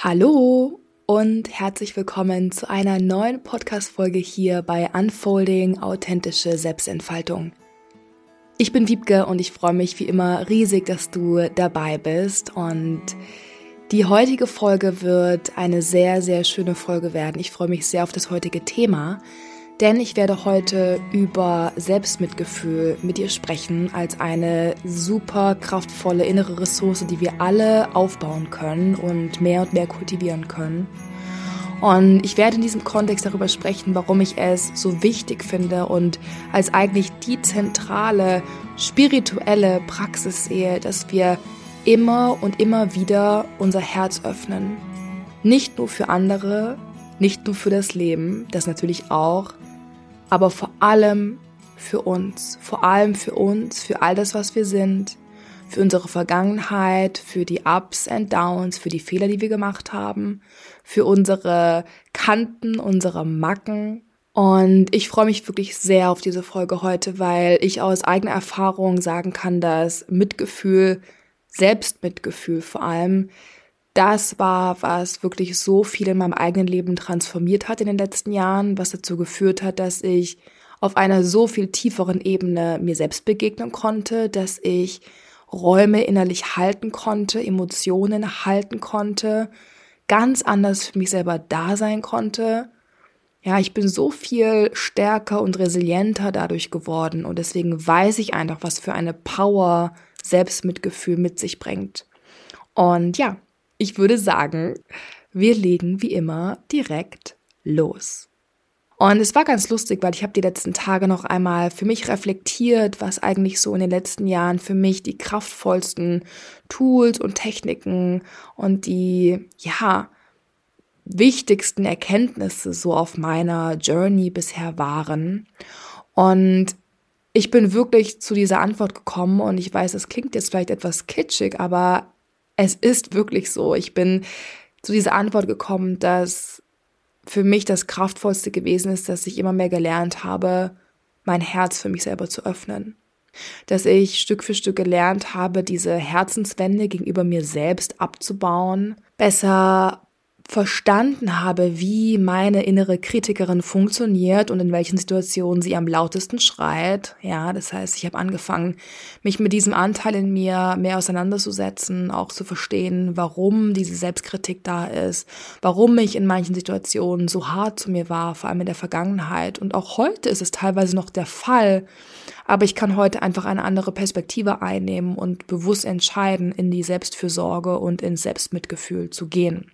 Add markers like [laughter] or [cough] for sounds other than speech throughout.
Hallo und herzlich willkommen zu einer neuen Podcast-Folge hier bei Unfolding Authentische Selbstentfaltung. Ich bin Wiebke und ich freue mich wie immer riesig, dass du dabei bist und die heutige Folge wird eine sehr, sehr schöne Folge werden. Ich freue mich sehr auf das heutige Thema, denn ich werde heute über Selbstmitgefühl mit dir sprechen als eine super kraftvolle innere Ressource, die wir alle aufbauen können und mehr und mehr kultivieren können. Und ich werde in diesem Kontext darüber sprechen, warum ich es so wichtig finde und als eigentlich die zentrale spirituelle Praxis sehe, dass wir immer und immer wieder unser Herz öffnen. Nicht nur für andere, nicht nur für das Leben, das natürlich auch, aber vor allem für uns, vor allem für uns, für all das, was wir sind, für unsere Vergangenheit, für die Ups and Downs, für die Fehler, die wir gemacht haben, für unsere Kanten, unsere Macken. Und ich freue mich wirklich sehr auf diese Folge heute, weil ich aus eigener Erfahrung sagen kann, dass Mitgefühl, Selbstmitgefühl vor allem, das war, was wirklich so viel in meinem eigenen Leben transformiert hat in den letzten Jahren, was dazu geführt hat, dass ich auf einer so viel tieferen Ebene mir selbst begegnen konnte, dass ich Räume innerlich halten konnte, Emotionen halten konnte, ganz anders für mich selber da sein konnte. Ja, ich bin so viel stärker und resilienter dadurch geworden und deswegen weiß ich einfach, was für eine Power Selbstmitgefühl mit sich bringt. Und ja, ich würde sagen, wir legen wie immer direkt los. Und es war ganz lustig, weil ich habe die letzten Tage noch einmal für mich reflektiert, was eigentlich so in den letzten Jahren für mich die kraftvollsten Tools und Techniken und die, ja, wichtigsten Erkenntnisse so auf meiner Journey bisher waren. Und ich bin wirklich zu dieser Antwort gekommen und ich weiß, es klingt jetzt vielleicht etwas kitschig, aber es ist wirklich so. Ich bin zu dieser Antwort gekommen, dass für mich das Kraftvollste gewesen ist, dass ich immer mehr gelernt habe, mein Herz für mich selber zu öffnen. Dass ich Stück für Stück gelernt habe, diese Herzenswände gegenüber mir selbst abzubauen, besser verstanden habe, wie meine innere Kritikerin funktioniert und in welchen Situationen sie am lautesten schreit. Ja, das heißt, ich habe angefangen, mich mit diesem Anteil in mir mehr auseinanderzusetzen, auch zu verstehen, warum diese Selbstkritik da ist, warum ich in manchen Situationen so hart zu mir war, vor allem in der Vergangenheit. Und auch heute ist es teilweise noch der Fall. Aber ich kann heute einfach eine andere Perspektive einnehmen und bewusst entscheiden, in die Selbstfürsorge und ins Selbstmitgefühl zu gehen.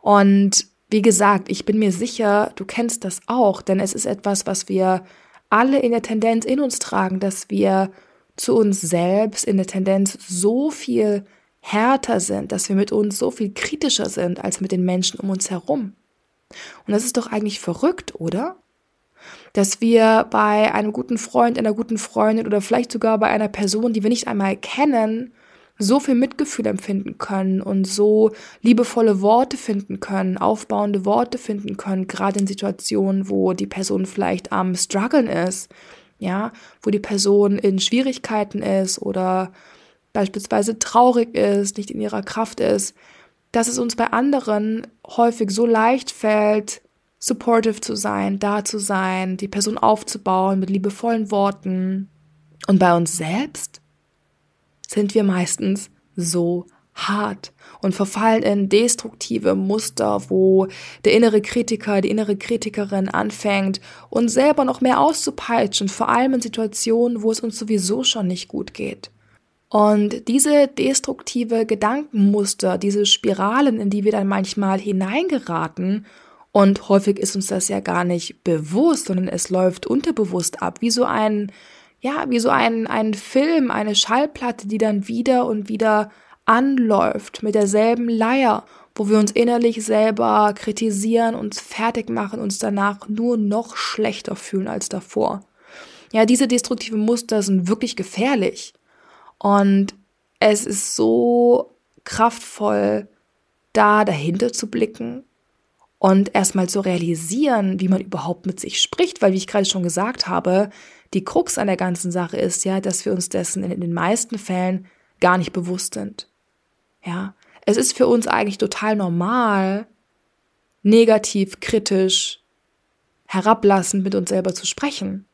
Und wie gesagt, ich bin mir sicher, du kennst das auch, denn es ist etwas, was wir alle in der Tendenz in uns tragen, dass wir zu uns selbst in der Tendenz so viel härter sind, dass wir mit uns so viel kritischer sind als mit den Menschen um uns herum. Und das ist doch eigentlich verrückt, oder? Dass wir bei einem guten Freund, einer guten Freundin oder vielleicht sogar bei einer Person, die wir nicht einmal kennen, so viel Mitgefühl empfinden können und so liebevolle Worte finden können, aufbauende Worte finden können, gerade in Situationen, wo die Person vielleicht am struggeln ist, ja, wo die Person in Schwierigkeiten ist oder beispielsweise traurig ist, nicht in ihrer Kraft ist, dass es uns bei anderen häufig so leicht fällt, supportive zu sein, da zu sein, die Person aufzubauen mit liebevollen Worten. Und bei uns selbst sind wir meistens so hart und verfallen in destruktive Muster, wo der innere Kritiker, die innere Kritikerin anfängt, uns selber noch mehr auszupeitschen, vor allem in Situationen, wo es uns sowieso schon nicht gut geht. Und diese destruktive Gedankenmuster, diese Spiralen, in die wir dann manchmal hineingeraten, und häufig ist uns das ja gar nicht bewusst, sondern es läuft unterbewusst ab, wie so ein ja, wie so ein, ein Film, eine Schallplatte, die dann wieder und wieder anläuft mit derselben Leier, wo wir uns innerlich selber kritisieren, uns fertig machen, uns danach nur noch schlechter fühlen als davor. Ja, diese destruktiven Muster sind wirklich gefährlich. Und es ist so kraftvoll, da dahinter zu blicken und erstmal zu realisieren, wie man überhaupt mit sich spricht, weil wie ich gerade schon gesagt habe, die Krux an der ganzen Sache ist ja, dass wir uns dessen in den meisten Fällen gar nicht bewusst sind. Ja, Es ist für uns eigentlich total normal, negativ, kritisch, herablassend mit uns selber zu sprechen.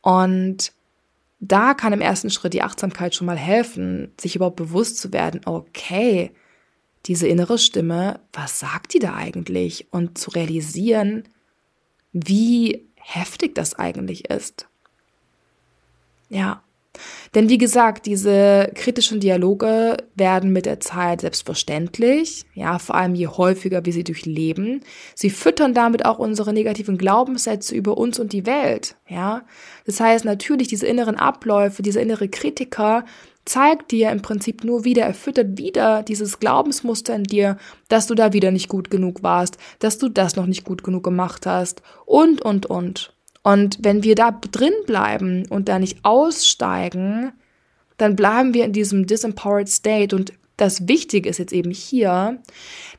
Und da kann im ersten Schritt die Achtsamkeit schon mal helfen, sich überhaupt bewusst zu werden, okay, diese innere Stimme, was sagt die da eigentlich? Und zu realisieren, wie heftig das eigentlich ist. Ja. Denn wie gesagt, diese kritischen Dialoge werden mit der Zeit selbstverständlich, ja, vor allem je häufiger wir sie durchleben. Sie füttern damit auch unsere negativen Glaubenssätze über uns und die Welt, ja. Das heißt natürlich, diese inneren Abläufe, diese innere Kritiker zeigt dir im Prinzip nur wieder, er füttert wieder dieses Glaubensmuster in dir, dass du da wieder nicht gut genug warst, dass du das noch nicht gut genug gemacht hast und, und, und. Und wenn wir da drin bleiben und da nicht aussteigen, dann bleiben wir in diesem disempowered state. Und das Wichtige ist jetzt eben hier,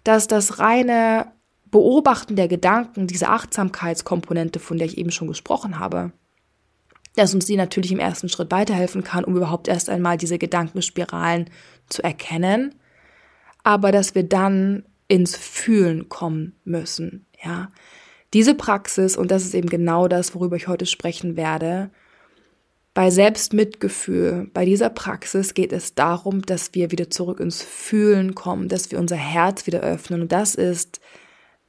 dass das reine Beobachten der Gedanken, diese Achtsamkeitskomponente, von der ich eben schon gesprochen habe, dass uns die natürlich im ersten Schritt weiterhelfen kann, um überhaupt erst einmal diese Gedankenspiralen zu erkennen, aber dass wir dann ins Fühlen kommen müssen, ja. Diese Praxis, und das ist eben genau das, worüber ich heute sprechen werde, bei Selbstmitgefühl, bei dieser Praxis geht es darum, dass wir wieder zurück ins Fühlen kommen, dass wir unser Herz wieder öffnen. Und das ist,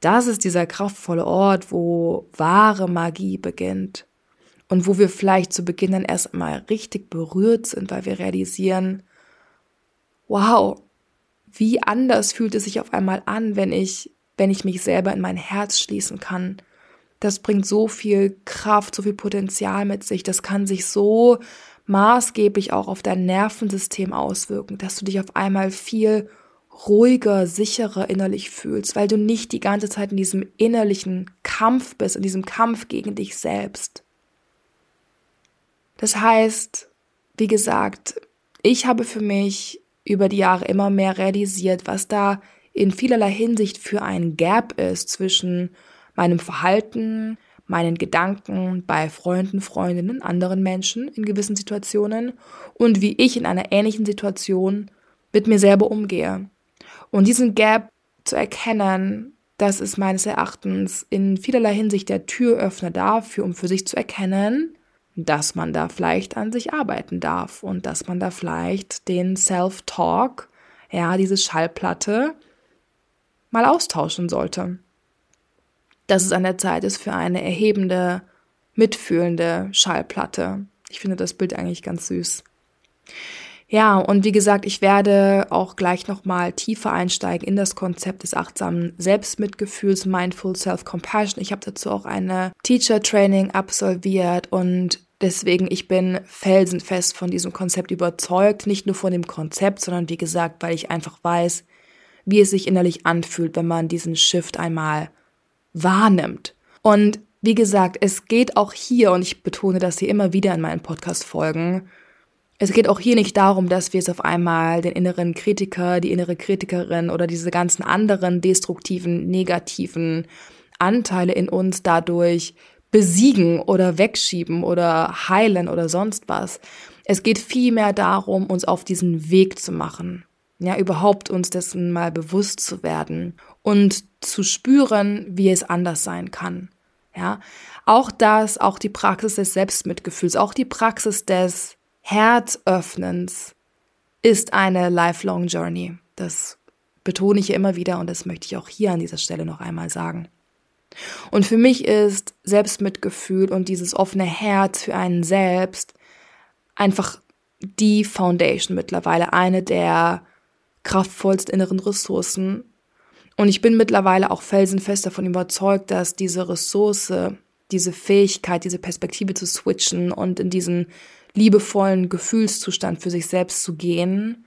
das ist dieser kraftvolle Ort, wo wahre Magie beginnt und wo wir vielleicht zu Beginn dann erst einmal richtig berührt sind, weil wir realisieren, wow, wie anders fühlt es sich auf einmal an, wenn ich, wenn ich mich selber in mein Herz schließen kann. Das bringt so viel Kraft, so viel Potenzial mit sich. Das kann sich so maßgeblich auch auf dein Nervensystem auswirken, dass du dich auf einmal viel ruhiger, sicherer innerlich fühlst, weil du nicht die ganze Zeit in diesem innerlichen Kampf bist, in diesem Kampf gegen dich selbst. Das heißt, wie gesagt, ich habe für mich über die Jahre immer mehr realisiert, was da in vielerlei Hinsicht für ein Gap ist zwischen meinem Verhalten, meinen Gedanken bei Freunden, Freundinnen, anderen Menschen in gewissen Situationen und wie ich in einer ähnlichen Situation mit mir selber umgehe. Und diesen Gap zu erkennen, das ist meines Erachtens in vielerlei Hinsicht der Türöffner dafür, um für sich zu erkennen, dass man da vielleicht an sich arbeiten darf und dass man da vielleicht den Self-Talk, ja, diese Schallplatte mal austauschen sollte. Dass es an der Zeit ist für eine erhebende, mitfühlende Schallplatte. Ich finde das Bild eigentlich ganz süß. Ja, und wie gesagt, ich werde auch gleich nochmal tiefer einsteigen in das Konzept des achtsamen Selbstmitgefühls, Mindful Self-Compassion. Ich habe dazu auch eine Teacher-Training absolviert und Deswegen, ich bin felsenfest von diesem Konzept überzeugt, nicht nur von dem Konzept, sondern wie gesagt, weil ich einfach weiß, wie es sich innerlich anfühlt, wenn man diesen Shift einmal wahrnimmt. Und wie gesagt, es geht auch hier, und ich betone das hier immer wieder in meinen Podcast-Folgen, es geht auch hier nicht darum, dass wir es auf einmal den inneren Kritiker, die innere Kritikerin oder diese ganzen anderen destruktiven, negativen Anteile in uns dadurch besiegen oder wegschieben oder heilen oder sonst was. Es geht vielmehr darum, uns auf diesen Weg zu machen. Ja, überhaupt uns dessen mal bewusst zu werden und zu spüren, wie es anders sein kann. Ja, auch das, auch die Praxis des Selbstmitgefühls, auch die Praxis des Herzöffnens ist eine lifelong Journey. Das betone ich immer wieder und das möchte ich auch hier an dieser Stelle noch einmal sagen. Und für mich ist Selbstmitgefühl und dieses offene Herz für einen selbst einfach die Foundation mittlerweile, eine der kraftvollsten inneren Ressourcen. Und ich bin mittlerweile auch felsenfest davon überzeugt, dass diese Ressource, diese Fähigkeit, diese Perspektive zu switchen und in diesen liebevollen Gefühlszustand für sich selbst zu gehen,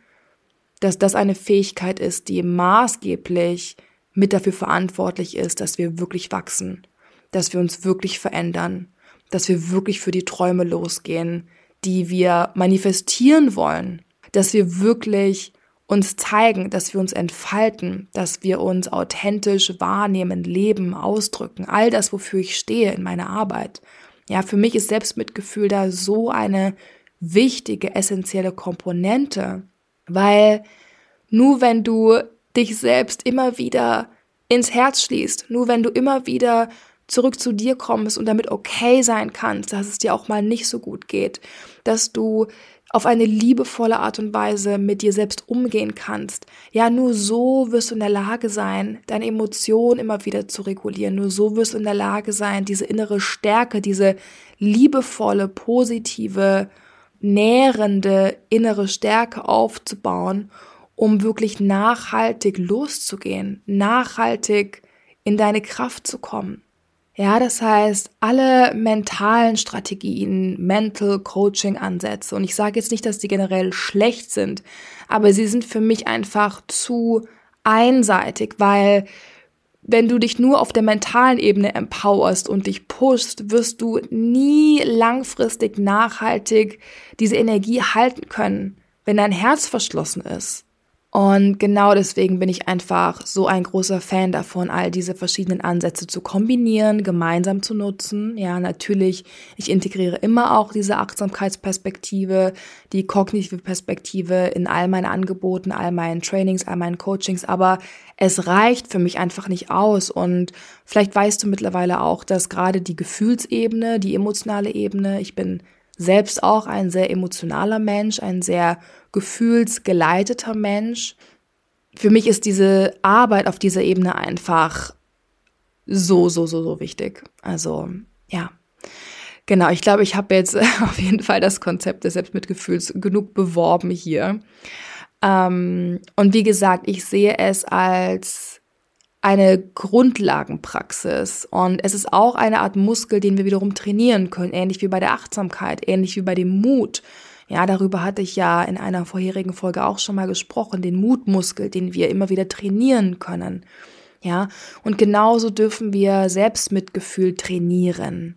dass das eine Fähigkeit ist, die maßgeblich mit dafür verantwortlich ist, dass wir wirklich wachsen, dass wir uns wirklich verändern, dass wir wirklich für die Träume losgehen, die wir manifestieren wollen, dass wir wirklich uns zeigen, dass wir uns entfalten, dass wir uns authentisch wahrnehmen, leben, ausdrücken, all das, wofür ich stehe in meiner Arbeit. Ja, für mich ist Selbstmitgefühl da so eine wichtige, essentielle Komponente, weil Nur wenn du dich selbst immer wieder ins Herz schließt, nur wenn du immer wieder zurück zu dir kommst und damit okay sein kannst, dass es dir auch mal nicht so gut geht, dass du auf eine liebevolle Art und Weise mit dir selbst umgehen kannst. Ja, nur so wirst du in der Lage sein, deine Emotionen immer wieder zu regulieren. Nur so wirst du in der Lage sein, diese innere Stärke, diese liebevolle, positive, nährende innere Stärke aufzubauen, um wirklich nachhaltig loszugehen, nachhaltig in deine Kraft zu kommen. Ja, das heißt, alle mentalen Strategien, Mental Coaching Ansätze, und ich sage jetzt nicht, dass die generell schlecht sind, aber sie sind für mich einfach zu einseitig, weil wenn du dich nur auf der mentalen Ebene empowerst und dich pushst, wirst du nie langfristig nachhaltig diese Energie halten können, wenn dein Herz verschlossen ist. Und genau deswegen bin ich einfach so ein großer Fan davon, all diese verschiedenen Ansätze zu kombinieren, gemeinsam zu nutzen. Ja, natürlich, ich integriere immer auch diese Achtsamkeitsperspektive, die kognitive Perspektive in all meinen Angeboten, all meinen Trainings, all meinen Coachings, aber es reicht für mich einfach nicht aus. Und vielleicht weißt du mittlerweile auch, dass gerade die Gefühlsebene, die emotionale Ebene, ich bin selbst auch ein sehr emotionaler Mensch, ein sehr gefühlsgeleiteter Mensch. Für mich ist diese Arbeit auf dieser Ebene einfach so, so, so, so wichtig. Also, ja. Genau, ich glaube, ich habe jetzt [laughs] auf jeden Fall das Konzept des Selbstmitgefühls genug beworben hier. Ähm, und wie gesagt, ich sehe es als eine Grundlagenpraxis und es ist auch eine Art Muskel, den wir wiederum trainieren können, ähnlich wie bei der Achtsamkeit, ähnlich wie bei dem Mut. Ja, darüber hatte ich ja in einer vorherigen Folge auch schon mal gesprochen, den Mutmuskel, den wir immer wieder trainieren können. Ja, und genauso dürfen wir Selbstmitgefühl trainieren.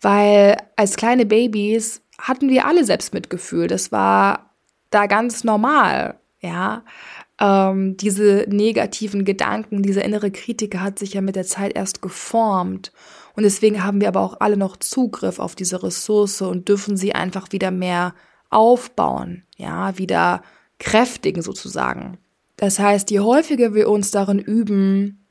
Weil als kleine Babys hatten wir alle Selbstmitgefühl. Das war da ganz normal. Ja, ähm, diese negativen Gedanken, dieser innere Kritiker hat sich ja mit der Zeit erst geformt. Und deswegen haben wir aber auch alle noch Zugriff auf diese Ressource und dürfen sie einfach wieder mehr aufbauen, ja, wieder kräftigen sozusagen. Das heißt, je häufiger wir uns darin üben,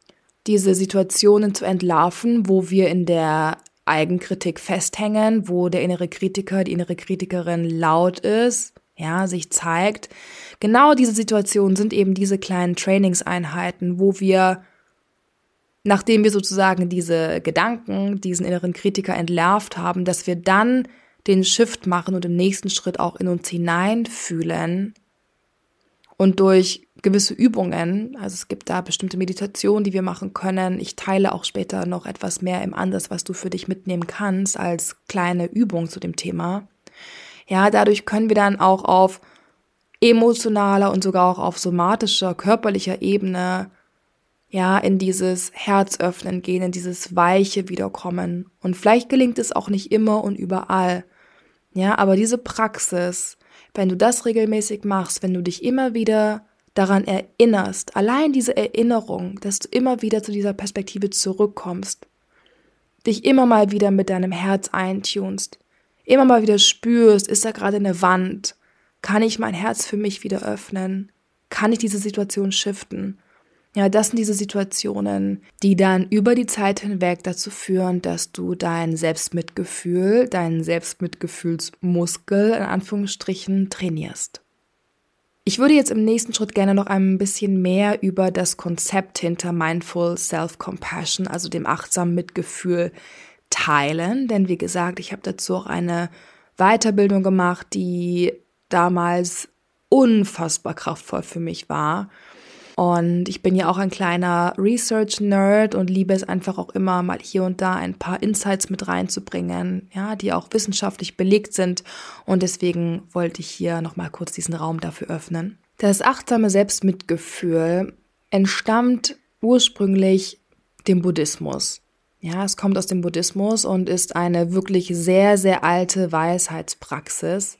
diese Situationen zu entlarven, wo wir in der Eigenkritik festhängen, wo der innere Kritiker, die innere Kritikerin laut ist, ja, sich zeigt. Genau diese Situationen sind eben diese kleinen Trainingseinheiten, wo wir, nachdem wir sozusagen diese Gedanken, diesen inneren Kritiker entlarvt haben, dass wir dann den Shift machen und im nächsten Schritt auch in uns hineinfühlen und durch gewisse Übungen, also es gibt da bestimmte Meditationen, die wir machen können. Ich teile auch später noch etwas mehr im Anders, was du für dich mitnehmen kannst als kleine Übung zu dem Thema. Ja, dadurch können wir dann auch auf emotionaler und sogar auch auf somatischer, körperlicher Ebene ja, in dieses Herz öffnen gehen, in dieses Weiche wiederkommen. Und vielleicht gelingt es auch nicht immer und überall. Ja, aber diese Praxis, wenn du das regelmäßig machst, wenn du dich immer wieder daran erinnerst, allein diese Erinnerung, dass du immer wieder zu dieser Perspektive zurückkommst, dich immer mal wieder mit deinem Herz eintunst, immer mal wieder spürst, ist da gerade eine Wand? Kann ich mein Herz für mich wieder öffnen? Kann ich diese Situation shiften? Ja, das sind diese Situationen, die dann über die Zeit hinweg dazu führen, dass du dein Selbstmitgefühl, deinen Selbstmitgefühlsmuskel in Anführungsstrichen trainierst. Ich würde jetzt im nächsten Schritt gerne noch ein bisschen mehr über das Konzept hinter Mindful Self-Compassion, also dem achtsamen Mitgefühl, teilen, denn wie gesagt, ich habe dazu auch eine Weiterbildung gemacht, die damals unfassbar kraftvoll für mich war. Und ich bin ja auch ein kleiner Research-Nerd und liebe es einfach auch immer mal hier und da ein paar Insights mit reinzubringen, ja, die auch wissenschaftlich belegt sind. Und deswegen wollte ich hier nochmal kurz diesen Raum dafür öffnen. Das achtsame Selbstmitgefühl entstammt ursprünglich dem Buddhismus. Ja, es kommt aus dem Buddhismus und ist eine wirklich sehr, sehr alte Weisheitspraxis.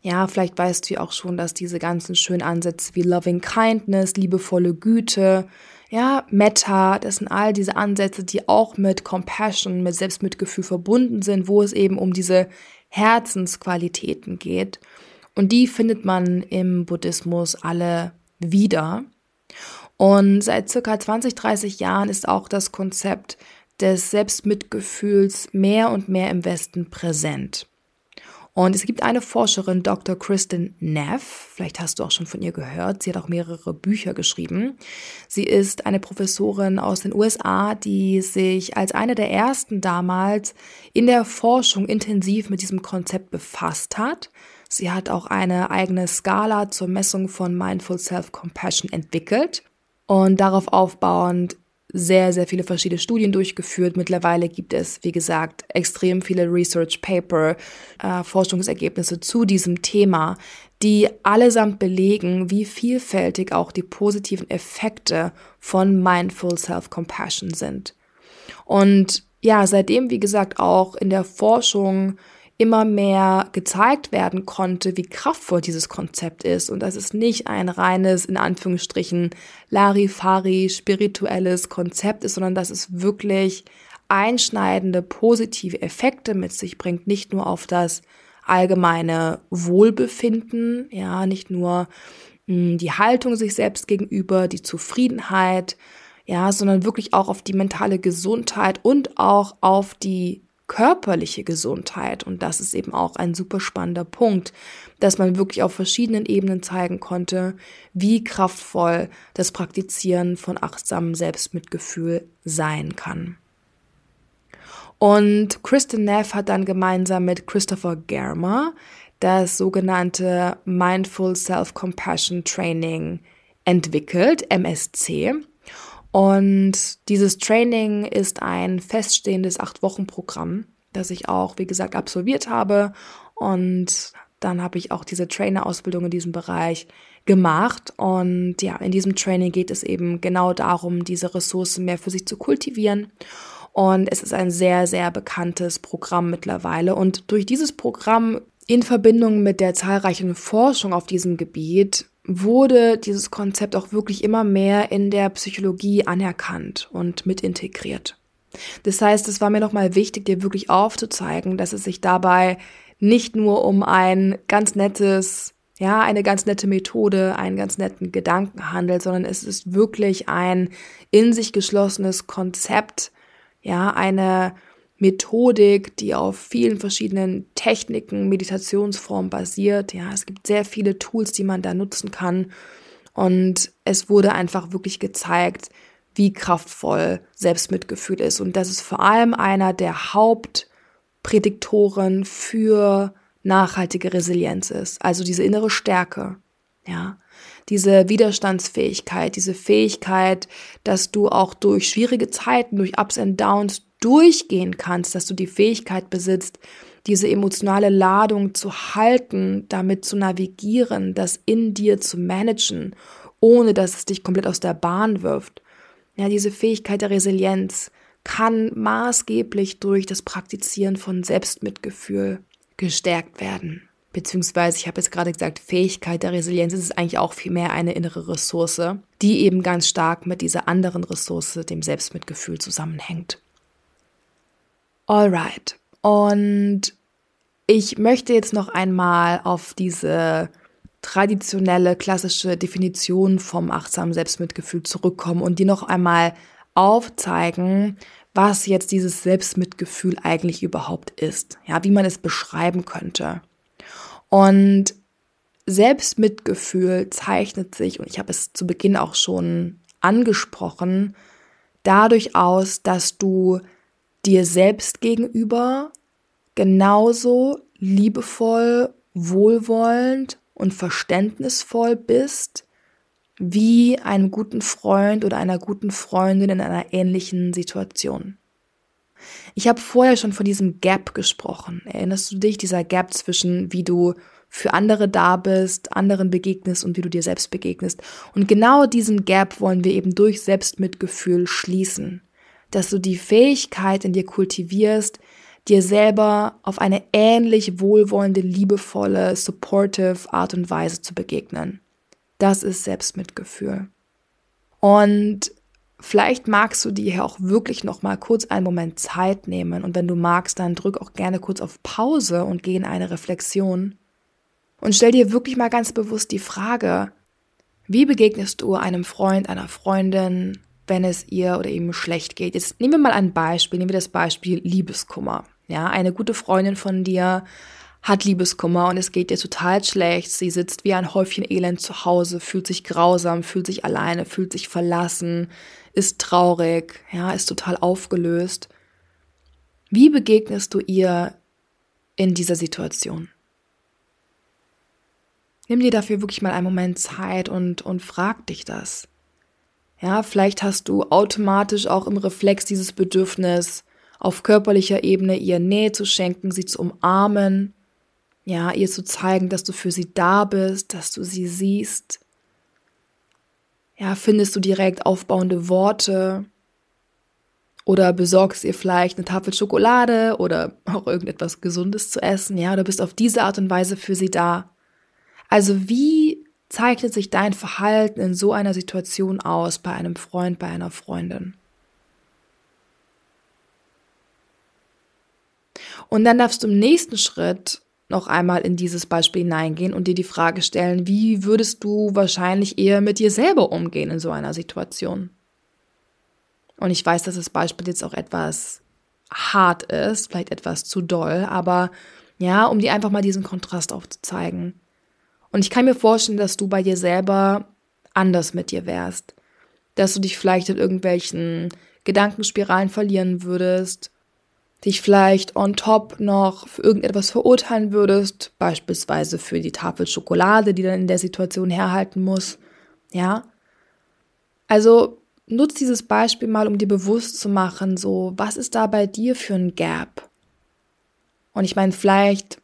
Ja, vielleicht weißt du ja auch schon, dass diese ganzen schönen Ansätze wie Loving Kindness, liebevolle Güte, ja, Metta, das sind all diese Ansätze, die auch mit Compassion, mit Selbstmitgefühl verbunden sind, wo es eben um diese Herzensqualitäten geht. Und die findet man im Buddhismus alle wieder. Und seit circa 20, 30 Jahren ist auch das Konzept des Selbstmitgefühls mehr und mehr im Westen präsent. Und es gibt eine Forscherin, Dr. Kristen Neff, vielleicht hast du auch schon von ihr gehört, sie hat auch mehrere Bücher geschrieben. Sie ist eine Professorin aus den USA, die sich als eine der ersten damals in der Forschung intensiv mit diesem Konzept befasst hat. Sie hat auch eine eigene Skala zur Messung von Mindful Self-Compassion entwickelt. Und darauf aufbauend sehr, sehr viele verschiedene Studien durchgeführt. Mittlerweile gibt es, wie gesagt, extrem viele Research Paper, äh, Forschungsergebnisse zu diesem Thema, die allesamt belegen, wie vielfältig auch die positiven Effekte von Mindful Self-Compassion sind. Und ja, seitdem, wie gesagt, auch in der Forschung immer mehr gezeigt werden konnte, wie kraftvoll dieses Konzept ist. Und dass es nicht ein reines, in Anführungsstrichen, Larifari, spirituelles Konzept ist, sondern dass es wirklich einschneidende positive Effekte mit sich bringt, nicht nur auf das allgemeine Wohlbefinden, ja, nicht nur mh, hm, die Haltung sich selbst gegenüber, die Zufriedenheit, ja, sondern wirklich auch auf die mentale Gesundheit und auch auf die körperliche Gesundheit. Und das ist eben auch ein super spannender Punkt, dass man wirklich auf verschiedenen Ebenen zeigen konnte, wie kraftvoll das Praktizieren von achtsamem Selbstmitgefühl sein kann. Und Kristen Neff hat dann gemeinsam mit Christopher Germer das sogenannte Mindful Self-Compassion Training entwickelt, MSC. Und dieses Training ist ein feststehendes Acht-Wochen-Programm, das ich auch, wie gesagt, absolviert habe. Und dann habe ich auch diese Trainer-Ausbildung in diesem Bereich gemacht. Und ja, in diesem Training geht es eben genau darum, diese Ressourcen mehr für sich zu kultivieren. Und es ist ein sehr, sehr bekanntes Programm mittlerweile. Und durch dieses Programm in Verbindung mit der zahlreichen Forschung auf diesem Gebiet wurde dieses Konzept auch wirklich immer mehr in der Psychologie anerkannt und mit integriert. Das heißt, es war mir nochmal wichtig, dir wirklich aufzuzeigen, dass es sich dabei nicht nur um ein ganz nettes, ja, eine ganz nette Methode, einen ganz netten Gedanken handelt, sondern es ist wirklich ein in sich geschlossenes Konzept, ja, eine Methodik, die auf vielen verschiedenen Techniken, Meditationsformen basiert. Ja, es gibt sehr viele Tools, die man da nutzen kann. Und es wurde einfach wirklich gezeigt, wie kraftvoll Selbstmitgefühl ist. Und das ist vor allem einer der Hauptprädiktoren für nachhaltige Resilienz ist. Also diese innere Stärke. Ja, diese Widerstandsfähigkeit, diese Fähigkeit, dass du auch durch schwierige Zeiten, durch Ups and Downs durchgehen kannst, dass du die Fähigkeit besitzt, diese emotionale Ladung zu halten, damit zu navigieren, das in dir zu managen, ohne dass es dich komplett aus der Bahn wirft. Ja, diese Fähigkeit der Resilienz kann maßgeblich durch das Praktizieren von Selbstmitgefühl gestärkt werden. Beziehungsweise, ich habe jetzt gerade gesagt, Fähigkeit der Resilienz ist eigentlich auch vielmehr eine innere Ressource, die eben ganz stark mit dieser anderen Ressource, dem Selbstmitgefühl, zusammenhängt. Alright. Und ich möchte jetzt noch einmal auf diese traditionelle, klassische Definition vom achtsamen Selbstmitgefühl zurückkommen und die noch einmal aufzeigen, was jetzt dieses Selbstmitgefühl eigentlich überhaupt ist. Ja, wie man es beschreiben könnte. Und Selbstmitgefühl zeichnet sich, und ich habe es zu Beginn auch schon angesprochen, dadurch aus, dass du dir selbst gegenüber genauso liebevoll, wohlwollend und verständnisvoll bist wie einem guten Freund oder einer guten Freundin in einer ähnlichen Situation. Ich habe vorher schon von diesem Gap gesprochen. Erinnerst du dich, dieser Gap zwischen wie du für andere da bist, anderen begegnest und wie du dir selbst begegnest. Und genau diesen Gap wollen wir eben durch Selbstmitgefühl schließen dass du die Fähigkeit in dir kultivierst, dir selber auf eine ähnlich wohlwollende, liebevolle, supportive Art und Weise zu begegnen. Das ist Selbstmitgefühl. Und vielleicht magst du dir auch wirklich noch mal kurz einen Moment Zeit nehmen und wenn du magst, dann drück auch gerne kurz auf Pause und geh in eine Reflexion Und stell dir wirklich mal ganz bewusst die Frage, wie begegnest du einem Freund, einer Freundin, wenn es ihr oder ihm schlecht geht? Jetzt nehmen wir mal ein Beispiel, nehmen wir das Beispiel Liebeskummer. Ja, eine gute Freundin von dir hat Liebeskummer und es geht ihr total schlecht. Sie sitzt wie ein Häufchen Elend zu Hause, fühlt sich grausam, fühlt sich alleine, fühlt sich verlassen, ist traurig, ja, ist total aufgelöst. Wie begegnest du ihr in dieser Situation? Nimm dir dafür wirklich mal einen Moment Zeit und, und frag dich das. Ja, vielleicht hast du automatisch auch im Reflex dieses Bedürfnis, auf körperlicher Ebene ihr Nähe zu schenken, sie zu umarmen, ja, ihr zu zeigen, dass du für sie da bist, dass du sie siehst. Ja, findest du direkt aufbauende Worte oder besorgst ihr vielleicht eine Tafel Schokolade oder auch irgendetwas Gesundes zu essen, ja, oder bist auf diese Art und Weise für sie da. Also wie zeichnet sich dein Verhalten in so einer Situation aus bei einem Freund, bei einer Freundin? Und dann darfst du im nächsten Schritt noch einmal in dieses Beispiel hineingehen und dir die Frage stellen, wie würdest du wahrscheinlich eher mit dir selber umgehen in so einer Situation? Und ich weiß, dass das Beispiel jetzt auch etwas hart ist, vielleicht etwas zu doll, aber ja, um dir einfach mal diesen Kontrast aufzuzeigen. Und ich kann mir vorstellen, dass du bei dir selber anders mit dir wärst. Dass du dich vielleicht in irgendwelchen Gedankenspiralen verlieren würdest, dich vielleicht on top noch für irgendetwas verurteilen würdest, beispielsweise für die Tafel Schokolade, die dann in der Situation herhalten muss. Ja? Also nutz dieses Beispiel mal, um dir bewusst zu machen, so, was ist da bei dir für ein Gap? Und ich meine, vielleicht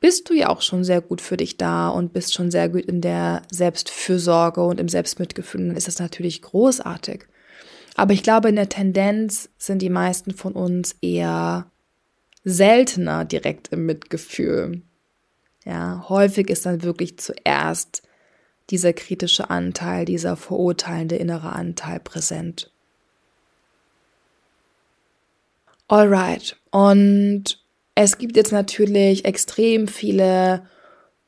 bist du ja auch schon sehr gut für dich da und bist schon sehr gut in der Selbstfürsorge und im Selbstmitgefühl, dann ist das natürlich großartig. Aber ich glaube, in der Tendenz sind die meisten von uns eher seltener direkt im Mitgefühl. Ja, häufig ist dann wirklich zuerst dieser kritische Anteil, dieser verurteilende innere Anteil präsent. Alright. Und es gibt jetzt natürlich extrem viele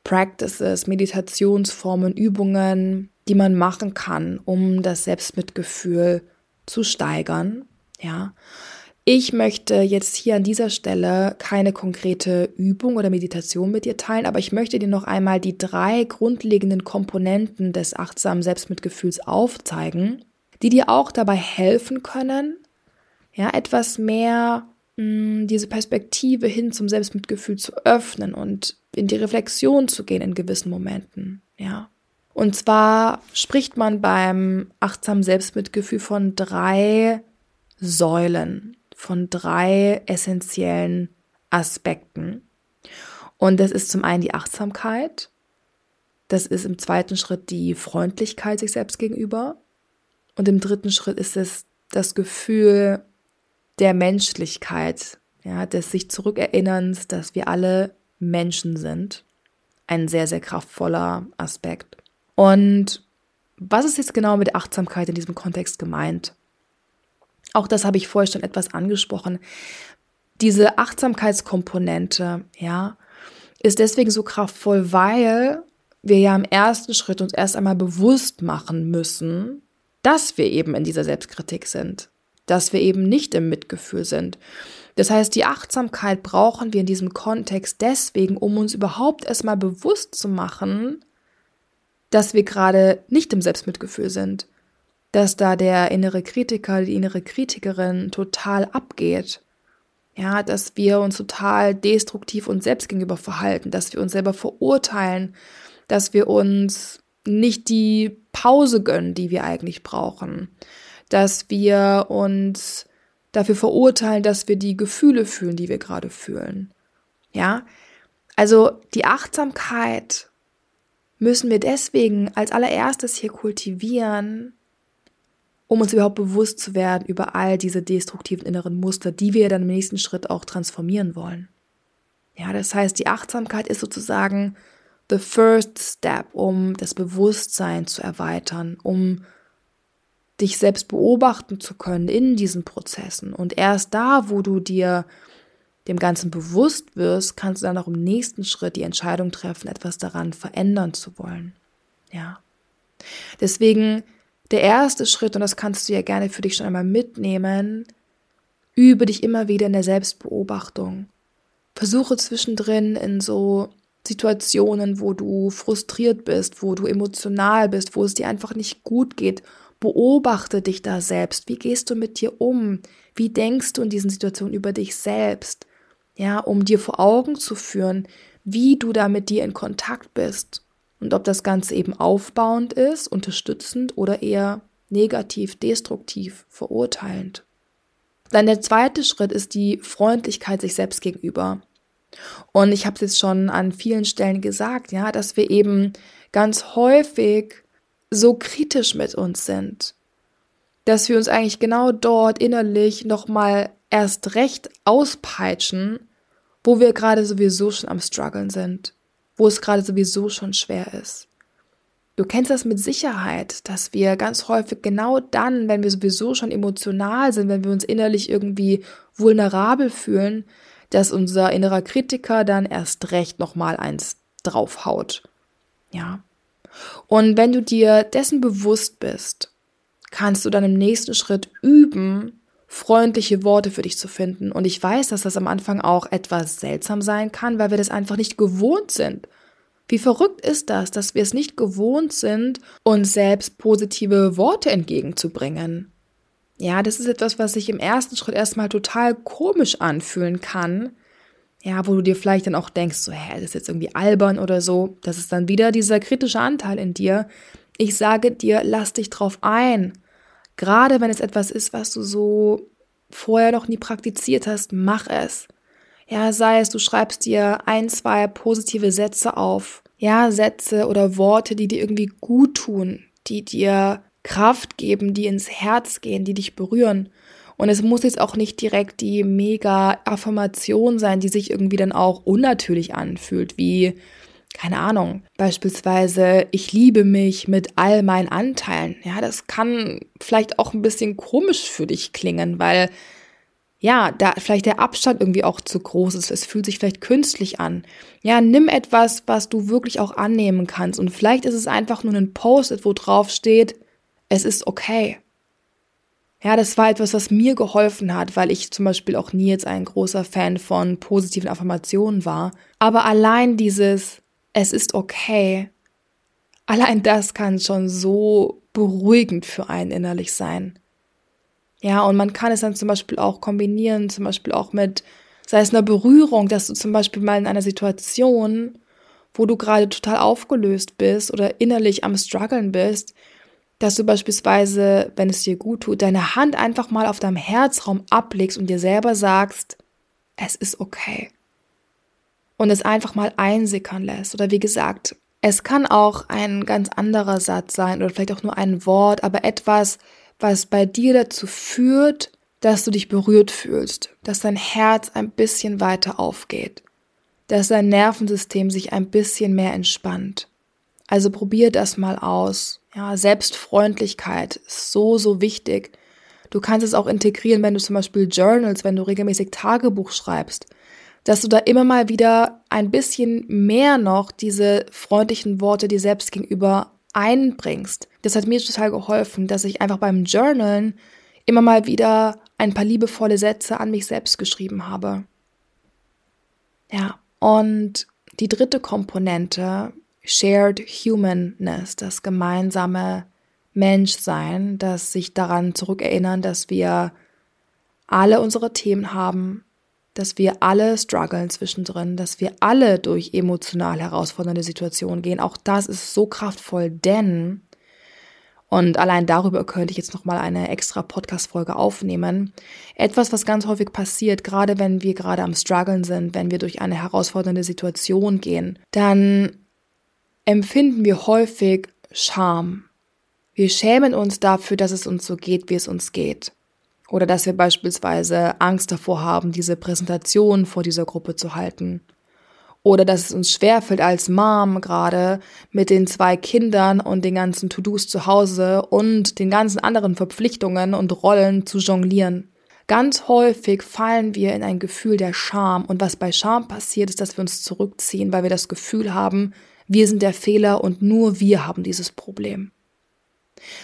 Practices, Meditationsformen, Übungen, die man machen kann, um das Selbstmitgefühl zu steigern. Ja. Ich möchte jetzt hier an dieser Stelle keine konkrete Übung oder Meditation mit dir teilen, aber ich möchte dir noch einmal die drei grundlegenden Komponenten des achtsamen Selbstmitgefühls aufzeigen, die dir auch dabei helfen können, ja, etwas mehr Mm, diese Perspektive hin zum Selbstmitgefühl zu öffnen und in die Reflexion zu gehen in gewissen Momenten, ja. Und zwar spricht man beim achtsamen Selbstmitgefühl von drei Säulen, von drei essentiellen Aspekten. Und das ist zum einen die Achtsamkeit, das ist im zweiten Schritt die Freundlichkeit sich selbst gegenüber und im dritten Schritt ist es das Gefühl der Menschlichkeit, ja, des sich zurückerinnerns, dass wir alle Menschen sind. Ein sehr, sehr kraftvoller Aspekt. Und was ist jetzt genau mit Achtsamkeit in diesem Kontext gemeint? Auch das habe ich vorher schon etwas angesprochen. Diese Achtsamkeitskomponente, ja, ist deswegen so kraftvoll, weil wir ja im ersten Schritt uns erst einmal bewusst machen müssen, dass wir eben in dieser Selbstkritik sind dass wir eben nicht im Mitgefühl sind. Das heißt, die Achtsamkeit brauchen wir in diesem Kontext deswegen, um uns überhaupt erstmal bewusst zu machen, dass wir gerade nicht im Selbstmitgefühl sind, dass da der innere Kritiker, die innere Kritikerin total abgeht. Ja, dass wir uns total destruktiv uns selbst gegenüber verhalten, dass wir uns selber verurteilen, dass wir uns nicht die Pause gönnen, die wir eigentlich brauchen, dass wir uns dafür verurteilen, dass wir die Gefühle fühlen, die wir gerade fühlen. Ja, also die Achtsamkeit müssen wir deswegen als allererstes hier kultivieren, um uns überhaupt bewusst zu werden über all diese destruktiven inneren Muster, die wir dann im nächsten Schritt auch transformieren wollen. Ja, das heißt, die Achtsamkeit ist sozusagen the first step, um das Bewusstsein zu erweitern, um dich selbst beobachten zu können in diesen Prozessen. Und erst da, wo du dir dem Ganzen bewusst wirst, kannst du dann auch im nächsten Schritt die Entscheidung treffen, etwas daran verändern zu wollen. Ja. Deswegen der erste Schritt, und das kannst du ja gerne für dich schon einmal mitnehmen, übe dich immer wieder in der Selbstbeobachtung. Versuche zwischendrin in so Situationen, wo du frustriert bist, wo du emotional bist, wo es dir einfach nicht gut geht, beobachte dich da selbst. Wie gehst du mit dir um? Wie denkst du in diesen Situationen über dich selbst? Ja, um dir vor Augen zu führen, wie du da mit dir in Kontakt bist und ob das Ganze eben aufbauend ist, unterstützend oder eher negativ, destruktiv, verurteilend. Dann der zweite Schritt ist die Freundlichkeit sich selbst gegenüber. Und ich habe es jetzt schon an vielen Stellen gesagt, ja, dass wir eben ganz häufig so kritisch mit uns sind, dass wir uns eigentlich genau dort innerlich nochmal erst recht auspeitschen, wo wir gerade sowieso schon am struggeln sind, wo es gerade sowieso schon schwer ist. Du kennst das mit Sicherheit, dass wir ganz häufig genau dann, wenn wir sowieso schon emotional sind, wenn wir uns innerlich irgendwie vulnerabel fühlen, dass unser innerer Kritiker dann erst recht nochmal eins draufhaut. Ja. Und wenn du dir dessen bewusst bist, kannst du dann im nächsten Schritt üben, freundliche Worte für dich zu finden. Und ich weiß, dass das am Anfang auch etwas seltsam sein kann, weil wir das einfach nicht gewohnt sind. Wie verrückt ist das, dass wir es nicht gewohnt sind, uns selbst positive Worte entgegenzubringen? Ja, das ist etwas, was sich im ersten Schritt erstmal total komisch anfühlen kann, ja, wo du dir vielleicht dann auch denkst, so, hä, das ist jetzt irgendwie albern oder so. Das ist dann wieder dieser kritische Anteil in dir. Ich sage dir, lass dich drauf ein. Gerade wenn es etwas ist, was du so vorher noch nie praktiziert hast, mach es. Ja, sei es, du schreibst dir ein, zwei positive Sätze auf. Ja, Sätze oder Worte, die dir irgendwie gut tun, die dir Kraft geben, die ins Herz gehen, die dich berühren. Und es muss jetzt auch nicht direkt die mega Affirmation sein, die sich irgendwie dann auch unnatürlich anfühlt, wie, keine Ahnung, beispielsweise, ich liebe mich mit all meinen Anteilen. Ja, das kann vielleicht auch ein bisschen komisch für dich klingen, weil ja, da vielleicht der Abstand irgendwie auch zu groß ist. Es fühlt sich vielleicht künstlich an. Ja, nimm etwas, was du wirklich auch annehmen kannst. Und vielleicht ist es einfach nur ein Post-it, wo drauf steht, es ist okay. Ja, das war etwas, was mir geholfen hat, weil ich zum Beispiel auch nie jetzt ein großer Fan von positiven Affirmationen war. Aber allein dieses, es ist okay, allein das kann schon so beruhigend für einen innerlich sein. Ja, und man kann es dann zum Beispiel auch kombinieren, zum Beispiel auch mit, sei es einer Berührung, dass du zum Beispiel mal in einer Situation, wo du gerade total aufgelöst bist oder innerlich am struggeln bist, dass du beispielsweise, wenn es dir gut tut, deine Hand einfach mal auf deinem Herzraum ablegst und dir selber sagst, es ist okay. Und es einfach mal einsickern lässt. Oder wie gesagt, es kann auch ein ganz anderer Satz sein oder vielleicht auch nur ein Wort, aber etwas, was bei dir dazu führt, dass du dich berührt fühlst, dass dein Herz ein bisschen weiter aufgeht, dass dein Nervensystem sich ein bisschen mehr entspannt. Also probier das mal aus ja, Selbstfreundlichkeit ist so, so wichtig. Du kannst es auch integrieren, wenn du zum Beispiel Journals, wenn du regelmäßig Tagebuch schreibst, dass du da immer mal wieder ein bisschen mehr noch diese freundlichen Worte dir selbst gegenüber einbringst. Das hat mir total geholfen, dass ich einfach beim Journalen immer mal wieder ein paar liebevolle Sätze an mich selbst geschrieben habe. Ja, und die dritte Komponente Shared Humanness, das gemeinsame Menschsein, das sich daran zurückerinnern, dass wir alle unsere Themen haben, dass wir alle strugglen zwischendrin, dass wir alle durch emotional herausfordernde Situationen gehen. Auch das ist so kraftvoll, denn und allein darüber könnte ich jetzt noch mal eine extra Podcast Folge aufnehmen. Etwas, was ganz häufig passiert, gerade wenn wir gerade am struggeln sind, wenn wir durch eine herausfordernde Situation gehen, dann empfinden wir häufig Scham. Wir schämen uns dafür, dass es uns so geht, wie es uns geht. Oder dass wir beispielsweise Angst davor haben, diese Präsentation vor dieser Gruppe zu halten. Oder dass es uns schwerfällt als Mom gerade mit den zwei Kindern und den ganzen To-Dos zu Hause und den ganzen anderen Verpflichtungen und Rollen zu jonglieren. Ganz häufig fallen wir in ein Gefühl der Scham und was bei Scham passiert, ist, dass wir uns zurückziehen, weil wir das Gefühl haben, wir sind der Fehler und nur wir haben dieses Problem.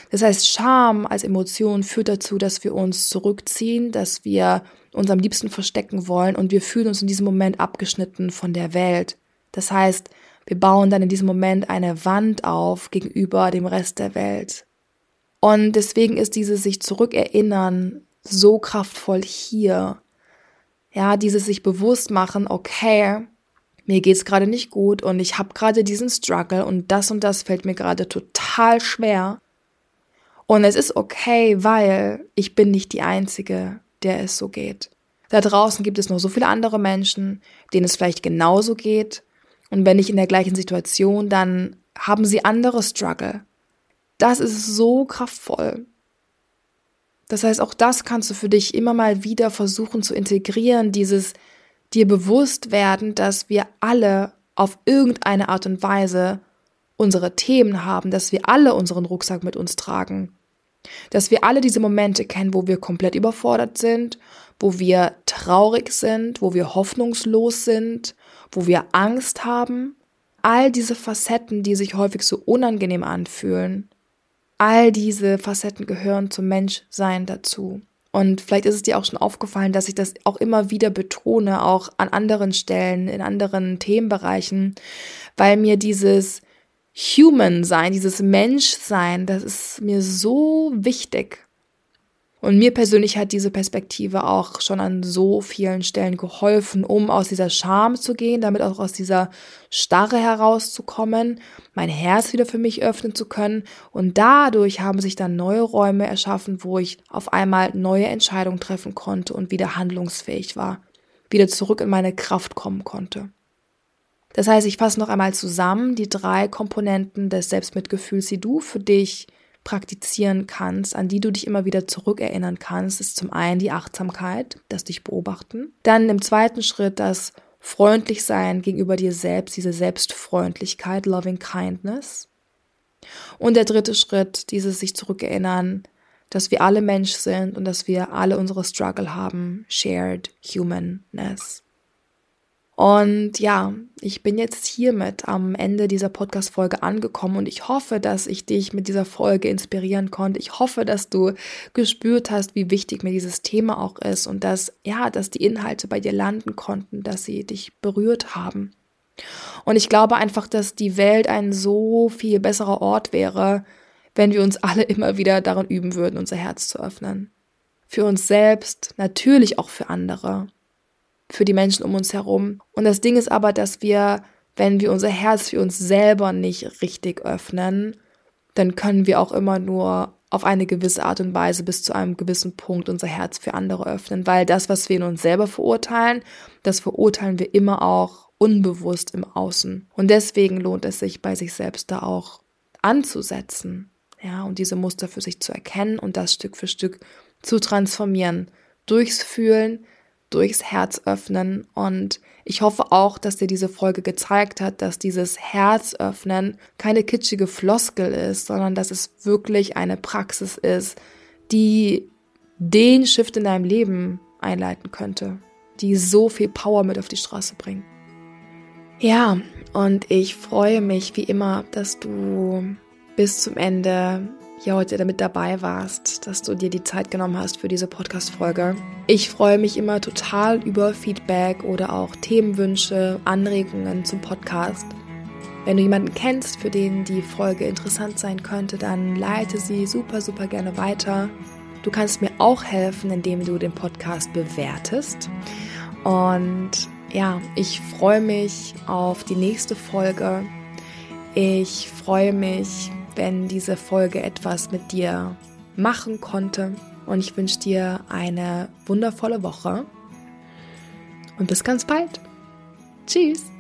Das heißt, Scham als Emotion führt dazu, dass wir uns zurückziehen, dass wir uns am liebsten verstecken wollen und wir fühlen uns in diesem Moment abgeschnitten von der Welt. Das heißt, wir bauen dann in diesem Moment eine Wand auf gegenüber dem Rest der Welt. Und deswegen ist dieses sich zurückerinnern so kraftvoll hier. Ja, dieses sich bewusst machen, okay, mir geht's gerade nicht gut und ich habe gerade diesen Struggle und das und das fällt mir gerade total schwer. Und es ist okay, weil ich bin nicht die Einzige, der es so geht. Da draußen gibt es noch so viele andere Menschen, denen es vielleicht genauso geht. Und wenn nicht in der gleichen Situation, dann haben sie andere Struggle. Das ist so kraftvoll. Das heißt, auch das kannst du für dich immer mal wieder versuchen zu integrieren, dieses dir bewusst werden, dass wir alle auf irgendeine Art und Weise unsere Themen haben, dass wir alle unseren Rucksack mit uns tragen. Dass wir alle diese Momente kennen, wo wir komplett überfordert sind, wo wir traurig sind, wo wir hoffnungslos sind, wo wir Angst haben. All diese Facetten, die sich häufig so unangenehm anfühlen, all diese Facetten gehören zum Menschsein dazu. Und vielleicht ist es dir auch schon aufgefallen, dass ich das auch immer wieder betone, auch an anderen Stellen, in anderen Themenbereichen, weil mir dieses Human sein, dieses Menschsein, das ist mir so wichtig. Und mir persönlich hat diese Perspektive auch schon an so vielen Stellen geholfen, um aus dieser Scham zu gehen, damit auch aus dieser Starre herauszukommen, mein Herz wieder für mich öffnen zu können. Und dadurch haben sich dann neue Räume erschaffen, wo ich auf einmal neue Entscheidungen treffen konnte und wieder handlungsfähig war, wieder zurück in meine Kraft kommen konnte. Das heißt, ich fasse noch einmal zusammen die drei Komponenten des Selbstmitgefühls, die du für dich praktizieren kannst, an die du dich immer wieder zurückerinnern kannst, ist zum einen die Achtsamkeit, das dich beobachten. Dann im zweiten Schritt das freundlich sein gegenüber dir selbst, diese Selbstfreundlichkeit, loving kindness. Und der dritte Schritt, dieses sich zurückerinnern, dass wir alle Mensch sind und dass wir alle unsere Struggle haben, shared humanness. Und ja, ich bin jetzt hiermit am Ende dieser Podcast-Folge angekommen und ich hoffe, dass ich dich mit dieser Folge inspirieren konnte. Ich hoffe, dass du gespürt hast, wie wichtig mir dieses Thema auch ist und dass, ja, dass die Inhalte bei dir landen konnten, dass sie dich berührt haben. Und ich glaube einfach, dass die Welt ein so viel besserer Ort wäre, wenn wir uns alle [laughs] immer wieder daran üben würden, unser Herz zu öffnen. Für uns selbst, natürlich auch für andere für die Menschen um uns herum. Und das Ding ist aber, dass wir, wenn wir unser Herz für uns selber nicht richtig öffnen, dann können wir auch immer nur auf eine gewisse Art und Weise bis zu einem gewissen Punkt unser Herz für andere öffnen, weil das, was wir in uns selber verurteilen, das verurteilen wir immer auch unbewusst im Außen. Und deswegen lohnt es sich bei sich selbst da auch anzusetzen, ja, und diese Muster für sich zu erkennen und das Stück für Stück zu transformieren, durchs Fühlen, durchs Herz öffnen. Und ich hoffe auch, dass dir diese Folge gezeigt hat, dass dieses Herz öffnen keine kitschige Floskel ist, sondern dass es wirklich eine Praxis ist, die den Shift in deinem Leben einleiten könnte, die so viel Power mit auf die Straße bringt. Ja, und ich freue mich wie immer, dass du bis zum Ende hier heute damit dabei warst, dass du dir die Zeit genommen hast für diese Podcast-Folge. Ich freue mich immer total über Feedback oder auch Themenwünsche, Anregungen zum Podcast. Wenn du jemanden kennst, für den die Folge interessant sein könnte, dann leite sie super, super gerne weiter. Du kannst mir auch helfen, indem du den Podcast bewertest. Und ja, ich freue mich auf die nächste Folge. Ich freue mich wenn diese Folge etwas mit dir machen konnte. Und ich wünsche dir eine wundervolle Woche und bis ganz bald. Tschüss.